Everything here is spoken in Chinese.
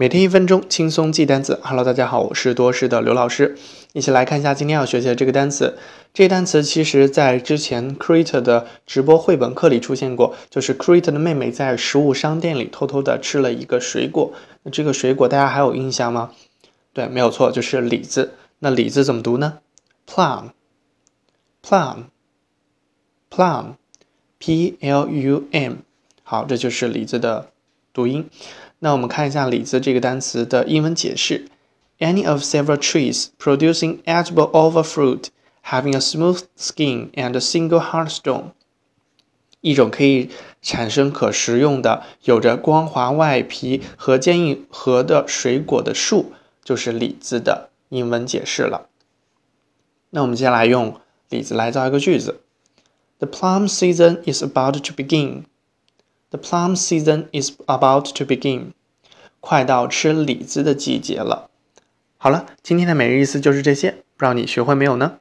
每天一分钟，轻松记单词。Hello，大家好，我是多师的刘老师。一起来看一下今天要学习的这个单词。这个单词其实在之前 Crete 的直播绘本课里出现过，就是 Crete 的妹妹在食物商店里偷偷的吃了一个水果。那这个水果大家还有印象吗？对，没有错，就是李子。那李子怎么读呢？Plum，plum，plum，P L U M。好，这就是李子的读音。那我们看一下“李子”这个单词的英文解释：any of several trees producing edible oval fruit, having a smooth skin and a single hard stone。一种可以产生可食用的、有着光滑外皮和坚硬核的水果的树，就是李子的英文解释了。那我们接下来用李子来造一个句子：The plum season is about to begin. The plum season is about to begin. 快到吃李子的季节了。好了，今天的每日意思就是这些，不知道你学会没有呢？